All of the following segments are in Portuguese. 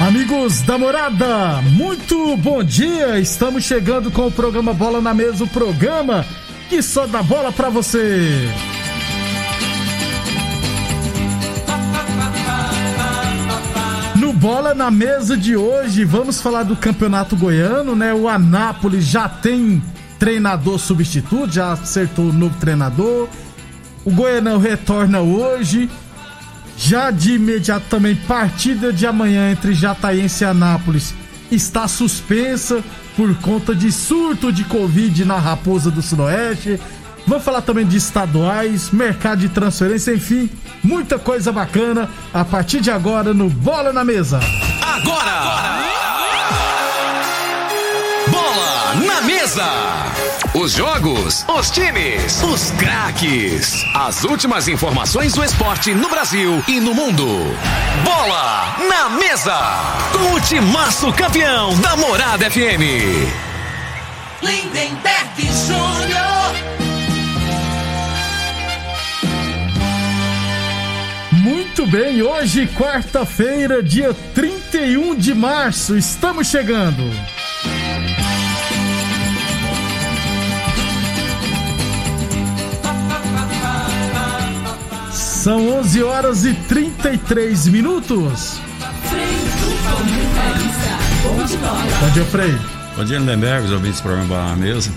Amigos da morada, muito bom dia! Estamos chegando com o programa Bola na Mesa o programa que só dá bola pra você. No Bola na Mesa de hoje, vamos falar do Campeonato Goiano, né? O Anápolis já tem treinador substituto, já acertou o novo treinador. O Goianão retorna hoje. Já de imediato também, partida de amanhã entre Jataiense e Anápolis está suspensa por conta de surto de Covid na Raposa do Sudoeste. Vamos falar também de estaduais, mercado de transferência, enfim, muita coisa bacana a partir de agora no Bola na Mesa. Agora! Bola Os jogos, os times, os craques. As últimas informações do esporte no Brasil e no mundo. Bola na mesa! Com o timaço campeão da Morada FM. Lindenberg Júnior. Muito bem, hoje, quarta-feira, dia 31 de março, estamos chegando. São 11 horas e 33 minutos. Bom dia, Frei. Bom dia, Lindenberg, os ouvintes do programa Bola na Mesa.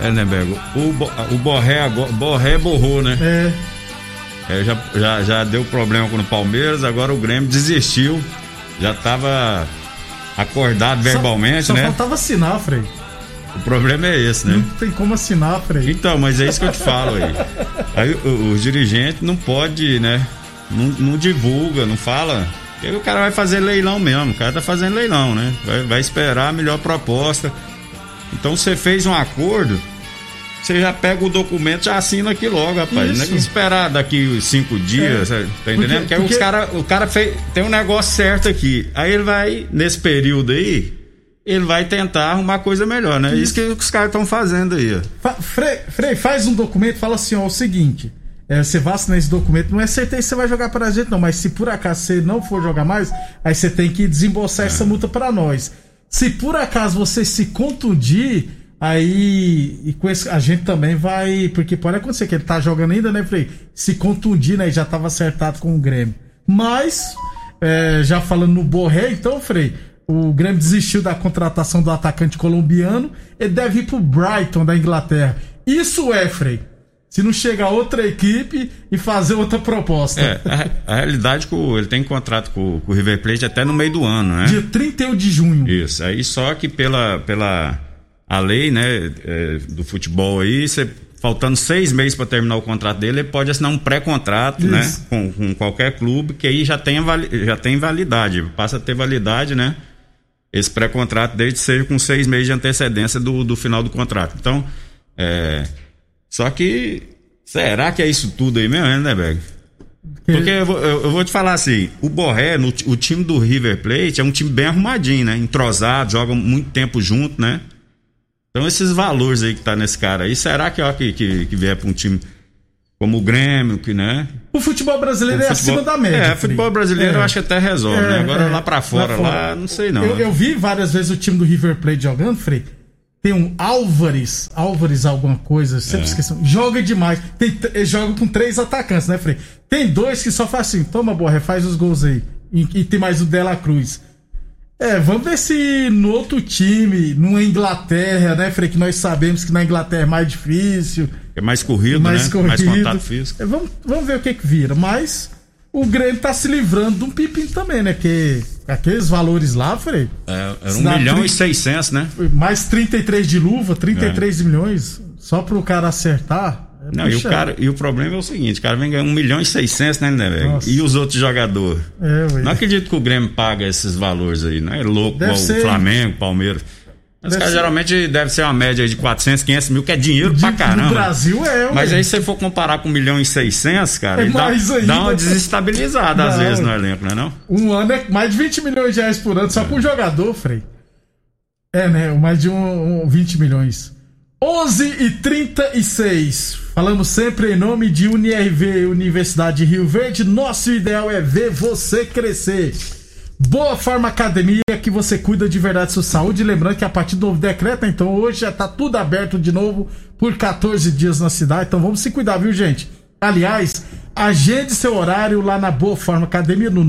É, Lindenberg, o, Bo- o Borré, agora- Borré borrou, né? É, É, já, já, já deu problema com o Palmeiras, agora o Grêmio desistiu. Já tava acordado verbalmente, só, só né? faltava assinar, Frei. O problema é esse, né? Não tem como assinar, Frei. Então, mas é isso que eu te falo aí. Aí o, o dirigente não pode, né? Não, não divulga, não fala. Porque o cara vai fazer leilão mesmo. O cara tá fazendo leilão, né? Vai, vai esperar a melhor proposta. Então você fez um acordo, você já pega o documento, já assina aqui logo, rapaz. Não é Isso. que esperar daqui cinco dias, É. tá entendendo? Porque, porque- cara, o cara fez, tem um negócio certo aqui. Aí ele vai, nesse período aí, ele vai tentar arrumar coisa melhor, né? Isso que os caras estão fazendo aí. Fa- Frei, Frei, faz um documento, fala assim, ó, o seguinte. é, você vai assinar esse documento, não é certeza que você vai jogar pra gente, não. Mas se por acaso você não for jogar mais, aí você tem que desembolsar essa multa pra nós. Se por acaso você se contundir, aí e com esse, a gente também vai. Porque pode acontecer que ele tá jogando ainda, né, Frei? Se contundir, né? e Já tava acertado com o Grêmio. Mas, é, já falando no Borré, então, Frei, o Grêmio desistiu da contratação do atacante colombiano. Ele deve ir pro Brighton da Inglaterra. Isso é, Frei. Se não chegar outra equipe e fazer outra proposta. É, a, a realidade é que ele tem contrato com, com o River Plate até no meio do ano, né? Dia 31 de junho. Isso. Aí só que pela, pela a lei, né, é, do futebol aí, você, faltando seis meses para terminar o contrato dele, ele pode assinar um pré-contrato, né, com, com qualquer clube, que aí já tem, já tem validade, passa a ter validade, né? Esse pré-contrato desde seja com seis meses de antecedência do, do final do contrato. Então, é, só que será que é isso tudo aí mesmo, né, Berg? Porque eu vou, eu- vou te falar assim, o Borré, no, o time do River Plate é um time bem arrumadinho, né? Entrosado, joga muito tempo junto, né? Então esses valores aí que tá nesse cara aí, será que ó, que, que, que vier pra um time como o Grêmio, que, né? O futebol brasileiro é O futebol- acima da média. É, futebol brasileiro É. eu acho que até resolve, É, né? Agora é. lá pra fora, lá, não sei não. Eu, né? eu vi várias vezes o time do River Plate jogando, Frei. Tem um Álvares, Álvares alguma coisa, sempre esqueci. Joga demais. Tem, joga com três atacantes, né, Frei? Tem dois que só faz assim, toma Borré, faz os gols aí. E, e tem mais o Dela Cruz. É, vamos ver se no outro time, numa Inglaterra, né, Frei? Que nós sabemos que na Inglaterra é mais difícil, É mais corrido, mais né? corrido. Mais contato físico. É, vamos, vamos ver o que que vira. Mas o Grêmio tá se livrando de um pepino também, né? Porque aqueles valores lá, Frei, É, era um milhão tri- e seiscentos, né? mais 33 de luva, 33 milhões, só pro cara acertar. É Não, e o, cara, e o problema é o seguinte, o cara vem ganhar um milhão e seiscentos, né, né, velho? Nossa. E os outros jogadores? É. Não acredito que o Grêmio paga esses valores aí, não é louco Deve igual ser- o Flamengo, Palmeiras. Os Deve caras ser- geralmente deve ser uma média aí de 400, 500 mil, que é dinheiro De- pra caramba. No Brasil é, ué. Mas aí se você for comparar com 1 milhão e 600, cara, É dá, dá uma desestabilizada às Não, vezes no elenco, não é não? Um ano é mais de 20 milhões de reais por ano só com um jogador, Frei. É, né? Mais de um, um 20 milhões. 11 e 36. Falamos sempre em nome de UniRV, Universidade de Rio Verde. Nosso ideal é ver você crescer. Boa Forma Academia, que você cuida de verdade da sua saúde. Lembrando que a partir do novo decreto, então hoje já tá tudo aberto de novo por 14 dias na cidade. Então vamos se cuidar, viu, gente? Aliás, agende seu horário lá na Boa Forma Academia no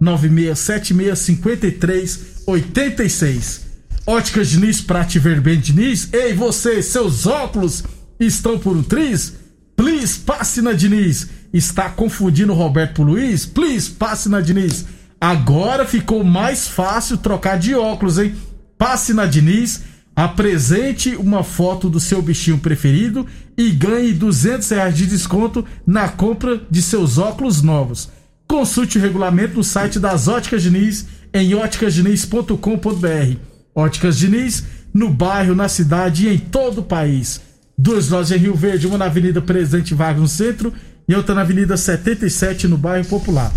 996765386. Óticas Diniz pra te ver bem, Diniz. Ei, você, seus óculos estão por um triz? Please, passe na Diniz. Está confundindo o Roberto por Luiz? Please, passe na Diniz. Agora ficou mais fácil trocar de óculos, hein? Passe na Diniz, apresente uma foto do seu bichinho preferido e ganhe 200 reais de desconto na compra de seus óculos novos. Consulte o regulamento no site das Óticas Diniz em óticasdiniz.com.br. Óticas Diniz, no bairro, na cidade e em todo o país. Duas lojas em Rio Verde, uma na Avenida Presidente Vargas no centro e outra na Avenida 77 no bairro Popular.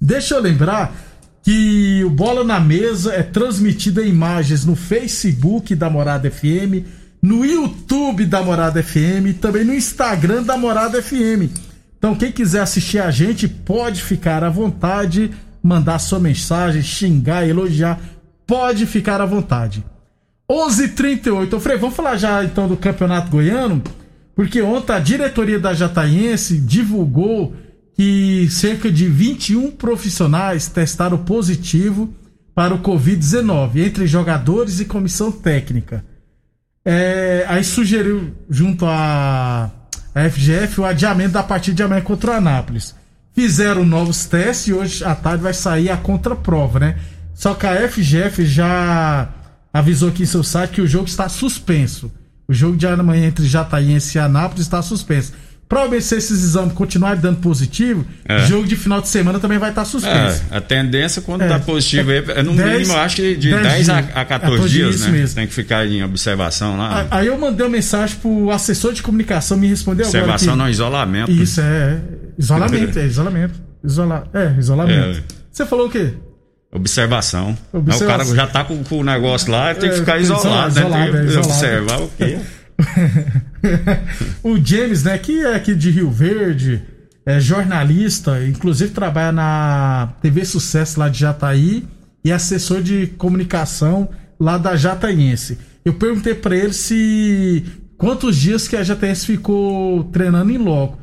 Deixa eu lembrar que o Bola na Mesa é transmitido em imagens no Facebook da Morada FM, no YouTube da Morada FM e também no Instagram da Morada FM. Então, quem quiser assistir a gente, pode ficar à vontade, mandar sua mensagem, xingar, elogiar, pode ficar à vontade. 11:38. Ô, Frei, vamos falar já então do Campeonato Goiano, porque ontem a diretoria da Jataiense divulgou que cerca de 21 profissionais testaram positivo para o Covid-19, entre jogadores e comissão técnica. É, aí sugeriu, junto à, à FGF, o adiamento da partida de amanhã contra o Anápolis. Fizeram novos testes e hoje à tarde vai sair a contraprova, né? Só que a FGF já avisou aqui em seu site que o jogo está suspenso. O jogo de amanhã entre Jataiense e Anápolis está suspenso. Provavelmente se esses exames continuarem dando positivo, É. jogo de final de semana também vai estar suspenso. É, a tendência quando É. dá positivo é no Dez- mínimo, eu acho que de dez 10 a, dias. a 14 14 dias, isso né? mesmo. Tem que ficar em observação lá. Aí eu mandei uma mensagem pro assessor de comunicação me respondeu observação agora. não, que- isolamento. Isso, é. Isolamento, é isolamento. Isola... É, isolamento. É. Você falou o quê? Observação. Observação. Não, o cara já tá com, com o negócio lá, tem que É, ficar isolado, isolado, né? isolado, é, observar o quê? o James, né, que é aqui de Rio Verde, é jornalista, inclusive trabalha na TV Sucesso lá de Jataí e é assessor de comunicação lá da Jataiense. Eu perguntei pra ele se quantos dias que a Jataiense ficou treinando em loco.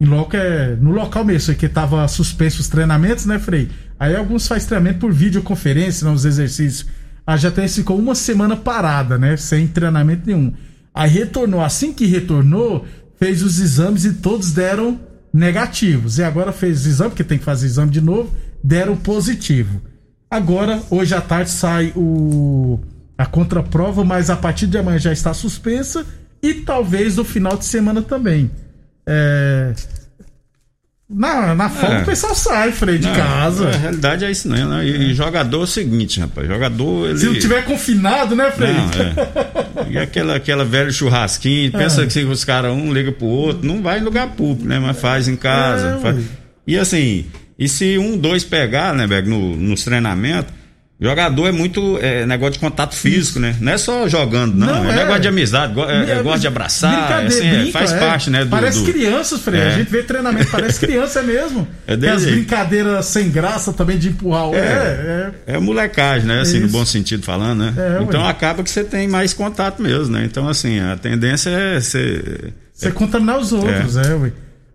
Em loco é no local mesmo, que tava suspenso os treinamentos, né, Frei? Aí alguns faz treinamento por videoconferência, não os exercícios. A Jataiense ficou uma semana parada, né, sem treinamento nenhum. Aí retornou. Assim que retornou, fez os exames e todos deram negativos. E agora fez o exame, porque tem que fazer exame de novo, deram positivo. Agora, hoje à tarde, sai o a contraprova, mas a partir de amanhã já está suspensa e talvez no final de semana também. É, Na, na folga É. o pessoal sai, Frei, de Não, casa. A realidade é isso, não, né? E, jogador é o seguinte, rapaz. Jogador, ele. Se não tiver confinado, né, Frei? Não, é. E aquela, aquela velha churrasquinho, pensa É. que se os caras um liga pro outro, não vai em lugar público, né? Mas faz em casa. É, faz-. E assim, e se um, dois pegar, né, Beg, no, nos treinamentos, Jogador é muito é, negócio de contato físico, né? Não é só jogando, não. Não, é, é. negócio de amizade, go- é, é, É, gosta de abraçar, brincadeira, assim, é, brinca, faz é. parte, né? Do, Parece do- crianças, Frei. É. A gente vê treinamento, parece criança mesmo. É Tem as brincadeiras sem graça também de empurrar o. É, é. É molecagem, né? Assim, no Isso. bom sentido falando, né? É, ué. então acaba que você tem mais contato mesmo, né? Então, assim, a tendência é você. Você contaminar os outros, é, ué.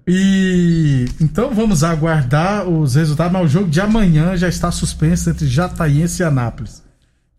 E então vamos aguardar os resultados, mas o jogo de amanhã já está suspenso entre Jataiense e Anápolis.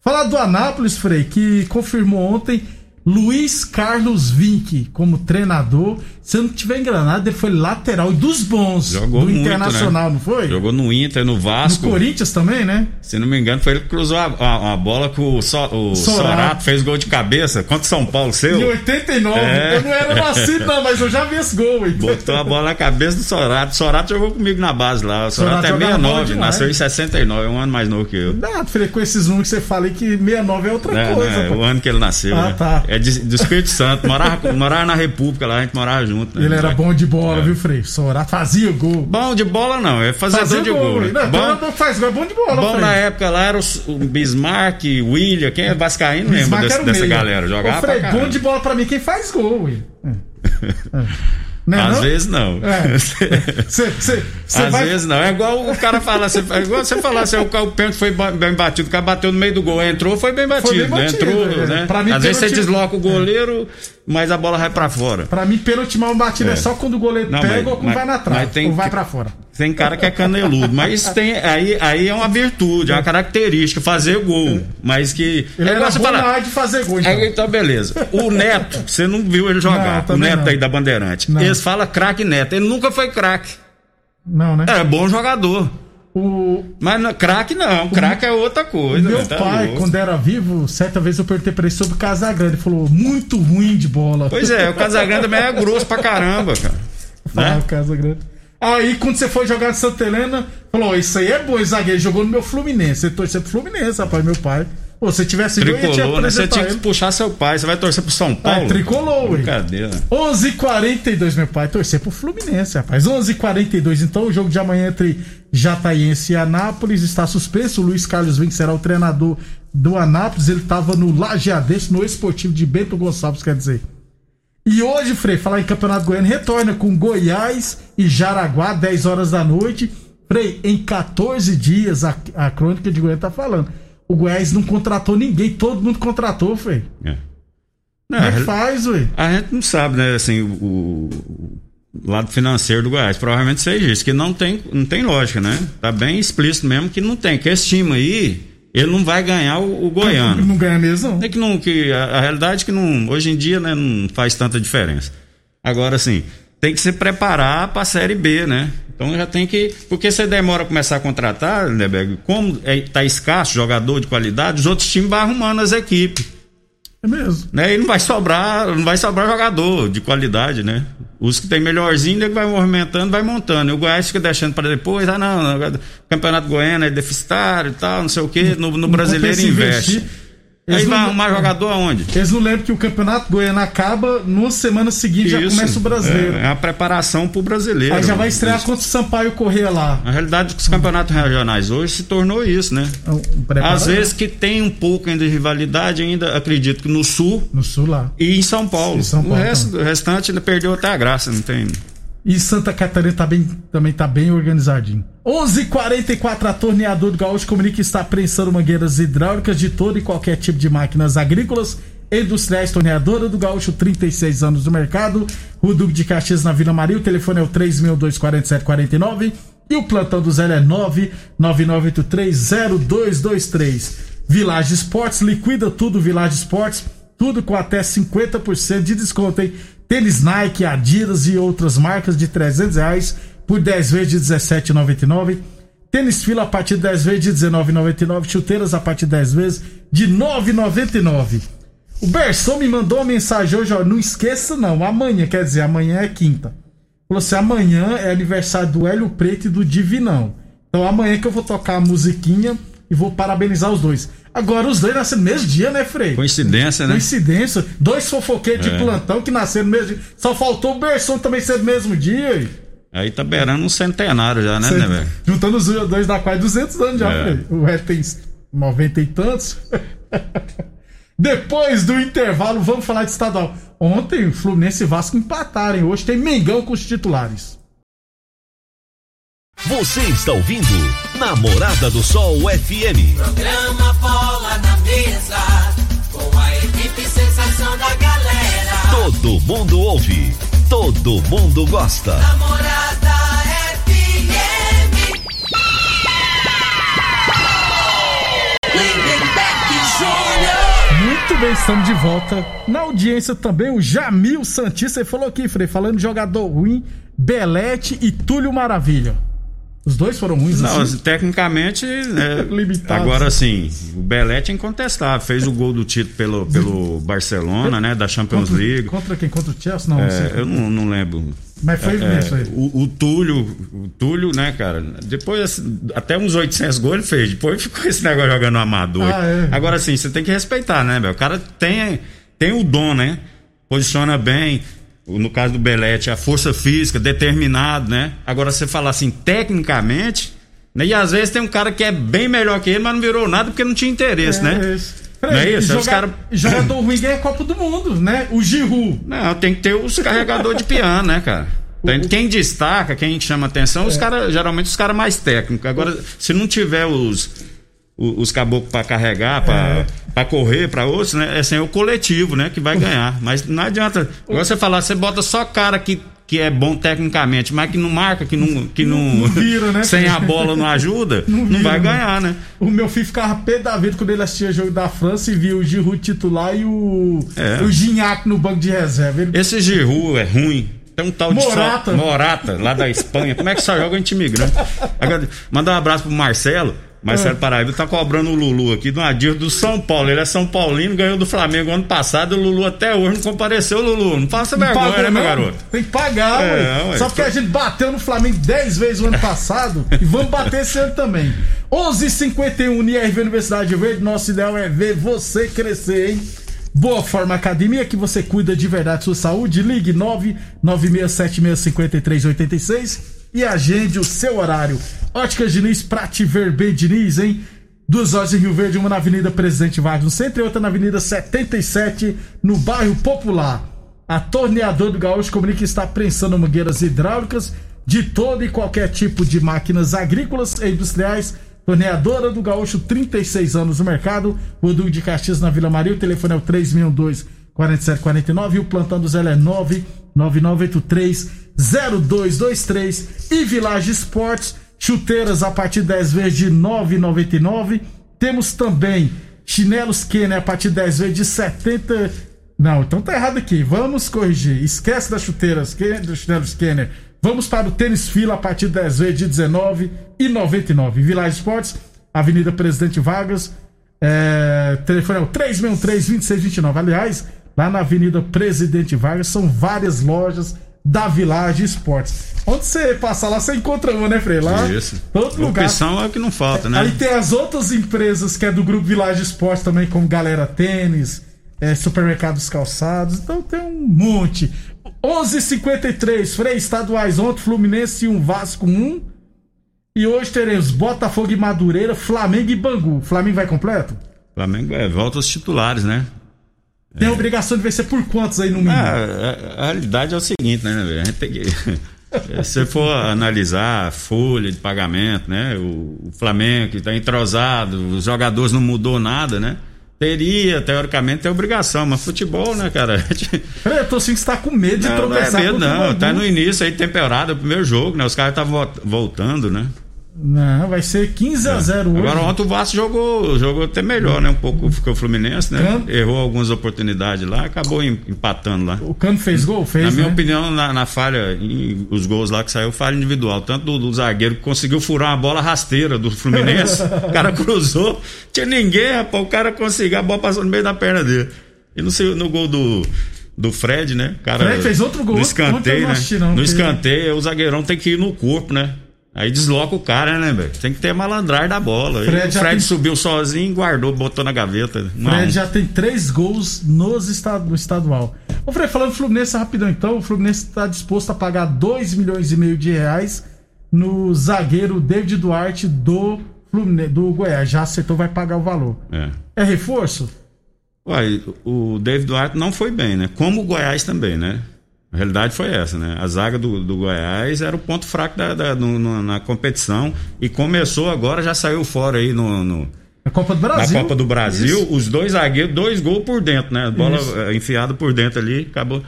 Falar do Anápolis, Frei, que confirmou ontem Luiz Carlos Vinck como treinador. Se eu não tiver enganado, ele foi lateral e dos bons Jogou do muito, Internacional, né? não foi? Jogou no Inter, no No Vasco. Corinthians também, né? Se não me engano, foi ele que cruzou a, a- a bola com o, so, o Sorato. Sorato, fez gol de cabeça contra o São Paulo, seu. Em 89. É. Eu não era nascido, não, mas eu já vi esse gol, hein? Botou a bola na cabeça do Sorato. O Sorato jogou comigo na base lá. O Sorato, Sorato é jogava bola 69, demais. nasceu em 69, é um ano mais novo que eu. Não, Frei, com esses números que você fala aí que 69 é outra Né, coisa. né, pô. o ano que ele nasceu. Ah, né? tá. É de- do Espírito Santo. Morava, morava na República lá, a gente morava junto. né? Ele era bom de bola, É. viu, Frei? Sorato fazia gol. Bom de bola não, é fazedor Fazia de gol, gol. né? Não, Bom, faz gol é bom de bola, bom Frei. na época lá era o, Bismarck, o William, quem é Vascaíno lembra Bismarck desse- era o dessa galera. Jogava Ô, Frei, bom de bola pra mim, quem faz gol, ué. É. É. Não é Às não? vezes não. É. Cê, cê, cê Às vai... vezes não. É igual o cara fala assim, é igual você falar assim, o, o pênalti foi bem batido, o cara bateu no meio do gol, entrou, foi bem batido, bem né? batido, Entrou, é. né? Pra mim, Às vezes você desloca o goleiro, mas a bola vai pra fora. Pra mim, pênalti mal batido é. É. só quando o goleiro Não, pega mas- ou vai na trave. ou vai pra fora. Tem cara que é caneludo, mas tem, aí, aí é uma virtude, é uma característica, fazer gol. Mas que. Ele é você bom falar, na área de fazer gol, então. Aí, então, beleza. O Neto, você não viu ele Não, jogar. o também Neto não. aí da Bandeirante. Não. Eles falam craque Neto. Ele nunca foi craque. Não, né? É bom jogador. O Mas não- craque não. Craque é outra coisa. meu né? Tá pai, louco. quando era vivo, certa vez eu perguntei pra ele sobre o Casagrande. Ele falou, muito ruim de bola. Pois é, o Casagrande também é grosso pra caramba, cara. Ah, Né? o Casagrande. Aí, quando você foi jogar no Santa Helena, falou: Isso aí é bom, zagueiro jogou no meu Fluminense. Você torceu pro Fluminense, rapaz, meu pai. Pô, se tivesse Tricolor, né? Você tinha que puxar seu pai. Você vai torcer pro São Ah, Paulo? tricolor, ué. Brincadeira. 11:42 meu pai torcer pro Fluminense, rapaz. 11:42 então o jogo de amanhã entre Jataiense e Anápolis está suspenso. O Luiz Carlos Vinck será o treinador do Anápolis. Ele estava no Lajeadense, no Esportivo de Bento Gonçalves, quer dizer. E hoje, Frei, falar em Campeonato Goiano, retorna com Goiás e Jaraguá, 10 horas da noite. Frei, em 14 dias, a, a crônica de Goiânia tá falando. O Goiás não contratou ninguém, todo mundo contratou, Frei. É. Não, Como é que faz, ué? A gente não sabe, né, assim, o, o lado financeiro do Goiás. Provavelmente seja isso, que não tem, não tem lógica, né? Tá bem explícito mesmo que não tem. Que esse time aí, ele não vai ganhar o, o Goiano. Não ganha mesmo, não. É que não, que a, a realidade é que não, hoje em dia, né, não faz tanta diferença. Agora, assim, tem que se preparar para a Série B, né? Então já tem que. Porque você demora a começar a contratar, Lindeberg, como é, tá escasso jogador de qualidade, os outros times vão arrumando as equipes É mesmo. né? E não vai sobrar, não vai sobrar jogador de qualidade, né? Os que tem melhorzinho, ele vai movimentando, vai montando. E o Goiás fica deixando para depois, ah não, não, o Campeonato Goiano é deficitário e tal, não sei o quê, no, no brasileiro investe. investir. Eles Aí vai não- arrumar jogador aonde? Eles não lembram que o Campeonato Goiano acaba, numa semana seguinte já Isso. começa o brasileiro. É, é a preparação pro brasileiro. Aí já vai estrear contra o Sampaio Correia lá. A realidade dos campeonatos regionais hoje se tornou isso, né? Preparo- Às vezes que tem um pouco ainda de rivalidade, ainda acredito que no sul No sul lá. e em São Paulo. Em São Paulo o, resto, o restante ainda perdeu até a graça, não tem. E Santa Catarina tá bem, também tá bem organizadinho. 11:44 a torneador do Gaúcho comunica que está prensando mangueiras hidráulicas de todo e qualquer tipo de máquinas agrícolas industriais. Torneadora do Gaúcho, 36 anos no mercado. Rua Duque de Caxias na Vila Maria. O telefone é o 3624749 e o plantão do Zé é 999830223. Village Esportes liquida tudo Village Esportes, tudo com até 50% de desconto, hein? Tênis Nike, Adidas e outras marcas de 300 reais por 10 vezes de 17,99. Tênis fila a partir de 10 vezes de 19,99. Chuteiras a partir de 10 vezes de 9,99. O Berson me mandou uma mensagem hoje, ó. Não esqueça, não. Amanhã, quer dizer, amanhã é quinta. Falou assim: amanhã é aniversário do Hélio Preto e do Divinão. Então amanhã que eu vou tocar a musiquinha e vou parabenizar os dois. Agora, os dois nasceram no mesmo dia, né, Frei? Coincidência, né? Coincidência. Dois fofoqueiros de É. plantão que nasceram no mesmo dia. Só faltou o Berson também ser no mesmo dia. Aí tá beirando um centenário já, né, Cê- né, velho? Juntando os dois da quase 200 anos já, É. Frei. O Hélio tem 90 e tantos. Depois do intervalo, vamos falar de estadual. Ontem o Fluminense e Vasco empataram, hoje tem Mengão com os titulares. Você está ouvindo Namorada do Sol FM. Programa Bola na Mesa, com a equipe sensação da galera. Todo mundo ouve, todo mundo gosta. Namorada FM. Lindenberg Júnior. Muito bem, estamos de volta. Na audiência também o Jamil Santista. Ele falou aqui, Frei, falando de jogador ruim, Belete e Túlio Maravilha. Os dois foram ruins Não, assim? tecnicamente, né, Limitados. agora sim, o Belete é incontestável. Fez o gol do título pelo, pelo Barcelona, né? Da Champions Contra, League. contra quem? Contra o Chelsea? Não, É, eu não, não lembro. Mas foi É, mesmo aí. o, o Túlio, o Túlio, né, cara? Depois, assim, até uns 800 gols ele fez. Depois ficou esse negócio jogando amador. Ah, é. Agora sim, você tem que respeitar, né, velho? O cara tem, tem o dom, né? Posiciona bem. No caso do Belete, a força física, determinado, né? Agora, você falar assim, tecnicamente. Né? E às vezes tem um cara que é bem melhor que ele, mas não virou nada porque não tinha interesse, né? É isso. Não é isso? Joga- Os cara- Jogador ruim ganha Copa do Mundo, né? O Giroud. Não, tem que ter os carregadores de piano, né, cara? Quem destaca, quem chama atenção, É. os caras, geralmente os caras mais técnicos. Agora, se não tiver os, o- os caboclos pra carregar, pra, É. correr, pra outros, né? É assim, é o coletivo, né, que vai ganhar. Mas não adianta. Igual você falar, você bota só cara que, que é bom tecnicamente, mas que não marca, que não. Que não, Não vira, né? Sem a bola não ajuda, não, vira, vai né? ganhar, né? O meu filho ficava pé da vida quando ele assistia jogo da França e viu o Giroud titular e o, É. o Gignac no banco de reserva. Ele- Esse Giroud é ruim. Tem um tal de Morata. Só- Morata, lá da Espanha. Como é que só joga em time grande? Agora, mandar um abraço pro Marcelo. Marcelo Paraíba tá cobrando o Lulu aqui do Adir do São Paulo. Ele é São Paulino, ganhou do Flamengo ano passado. E o Lulu até hoje não compareceu, Lulu. Não faça Não vergonha, pagou, né, meu garoto? Tem que pagar, É, ué. ué. Só porque a gente bateu no Flamengo 10 vezes o ano passado e vamos bater esse ano também. 11:51 NRV Universidade Verde. Nosso ideal é ver você crescer, hein? Boa Forma Academia, que você cuida de verdade sua saúde. Ligue 996765386 e agende o seu horário. Óticas Diniz, pra te ver bem, Diniz, hein? Duas lojas em Rio Verde, uma na Avenida Presidente Vargas no centro e outra na Avenida 77, no bairro Popular. A Torneador do Gaúcho comunica que está prensando mangueiras hidráulicas de todo e qualquer tipo de máquinas agrícolas e industriais. Torneadora do Gaúcho, 36 anos no mercado. O Duque de Caxias na Vila Maria. O telefone é o 362 4749 e o plantão do Zé é 99983 0223 e Village Esportes, chuteiras a partir de 10 vezes de 9,99. Temos também chinelos Kenner a partir de 10 vezes de 70. Não, então tá errado aqui. Vamos corrigir. Esquece das chuteiras dos chinelos Kenner. Vamos para o tênis fila a partir de 10 vezes de 19,99. Village Esportes, Avenida Presidente Vargas. É, telefone é o 363-2629. Aliás, lá na Avenida Presidente Vargas são várias lojas da Village Esportes. Onde você passar lá, você encontra uma, né, Frei? Lá, Isso. todo lugar. Opção é o que não falta, né? Aí tem as outras empresas que é do grupo Village Esportes também, como Galera Tênis, é, Supermercados Calçados. Então tem um monte. 11:53 Frei estaduais ontem, Fluminense 1, Vasco 1. E hoje teremos Botafogo e Madureira, Flamengo e Bangu. Flamengo vai completo? Flamengo é, volta aos titulares, né? Tem a obrigação de vencer por quantos aí no mínimo? Ah, a, a realidade é o seguinte, né, velho? A gente tem que. Se você for analisar a folha de pagamento, né? O, o Flamengo que está entrosado, os jogadores não mudou nada, né? Teria, teoricamente, ter obrigação, mas futebol, né, cara? Peraí, eu tô assim que você tá com medo de Não, não é tropeçar medo, não. Tá no início aí, temporada, o primeiro jogo, né? Os caras estavam voltando, né? Não, vai ser 15 a 0 hoje. Agora ontem o Vasco jogou, jogou até melhor, né? Um pouco ficou o Fluminense, né? Cano. Errou algumas oportunidades lá, acabou em- empatando lá. O Cano fez gol? Fez, Na minha né? opinião, na, na falha, em- os gols lá que saiu, falha individual. Tanto do, do zagueiro que conseguiu furar uma bola rasteira do Fluminense. o cara cruzou, tinha ninguém, rapaz. O cara conseguiu, a bola passou no meio da perna dele. E no, no gol do, do Fred, né? O Cara, Fred fez outro gol. No escanteio, né? não. No escanteio, o zagueirão tem que ir no corpo, né? Aí desloca o cara, né, velho? Tem que ter malandragem da bola. Fred o Fred tem- subiu sozinho, guardou, botou na gaveta. Um. Fred já tem três gols nos estad no estadual. Ô Fred, falando do Fluminense rapidão então, o Fluminense está disposto a pagar 2 milhões e meio de reais no zagueiro David Duarte do Fluminense, do Goiás, já acertou, vai pagar o valor. É. É reforço? Uai, o David Duarte não foi bem, né? Como o Goiás também, né? A realidade foi essa, né? A zaga do, do Goiás era o ponto fraco da, da- no- no- na competição e começou agora, já saiu fora aí no, no- A Copa do na Brasil. Copa do Brasil. Isso. Os dois zagueiros, dois gols por dentro, né? Bola Isso. eh, enfiada por dentro ali, acabou.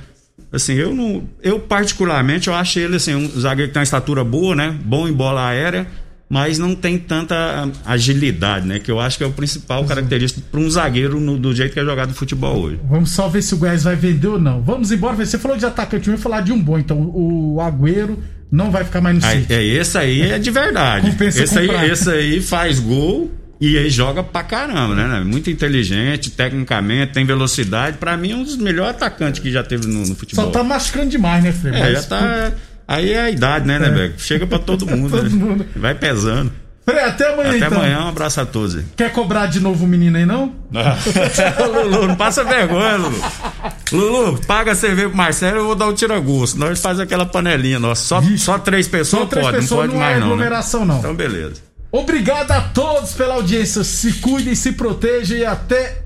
Assim, eu não. Eu, particularmente, eu acho ele assim, um zagueiro que tem uma estatura boa, né? Bom em bola aérea, mas não tem tanta agilidade, né? Que eu acho que é o principal característico para um zagueiro no- do jeito que é jogado no futebol hoje. Vamos só ver se o Goiás vai vender ou não. Vamos embora. Você falou de atacante, eu ia falar de um bom. Então, o Agüero não vai ficar mais no Aí, City. é, esse aí é de verdade. Compensa esse, aí, esse aí faz gol e aí joga pra caramba, né? Muito inteligente, tecnicamente, tem velocidade. Pra mim, é um dos melhores atacantes que já teve no, no futebol. Só tá machucando demais, né, Frei? É, Mas- já tá. Aí é a idade, né, né, Beco? Chega pra todo mundo. Todo né? mundo. Vai pesando. Frei, até amanhã Até então. amanhã, um abraço a todos aí. Quer cobrar de novo o menino aí, não? Lulu, não passa vergonha, Lulu. Lulu, paga a cerveja pro Marcelo, eu vou dar o tira-gosto. Nós faz aquela panelinha nossa. Só, só três pessoas Só três pode, pessoas não pode não mais é não. né? aglomeração, não. Então, beleza. Obrigado a todos pela audiência. Se cuidem, se protejam e até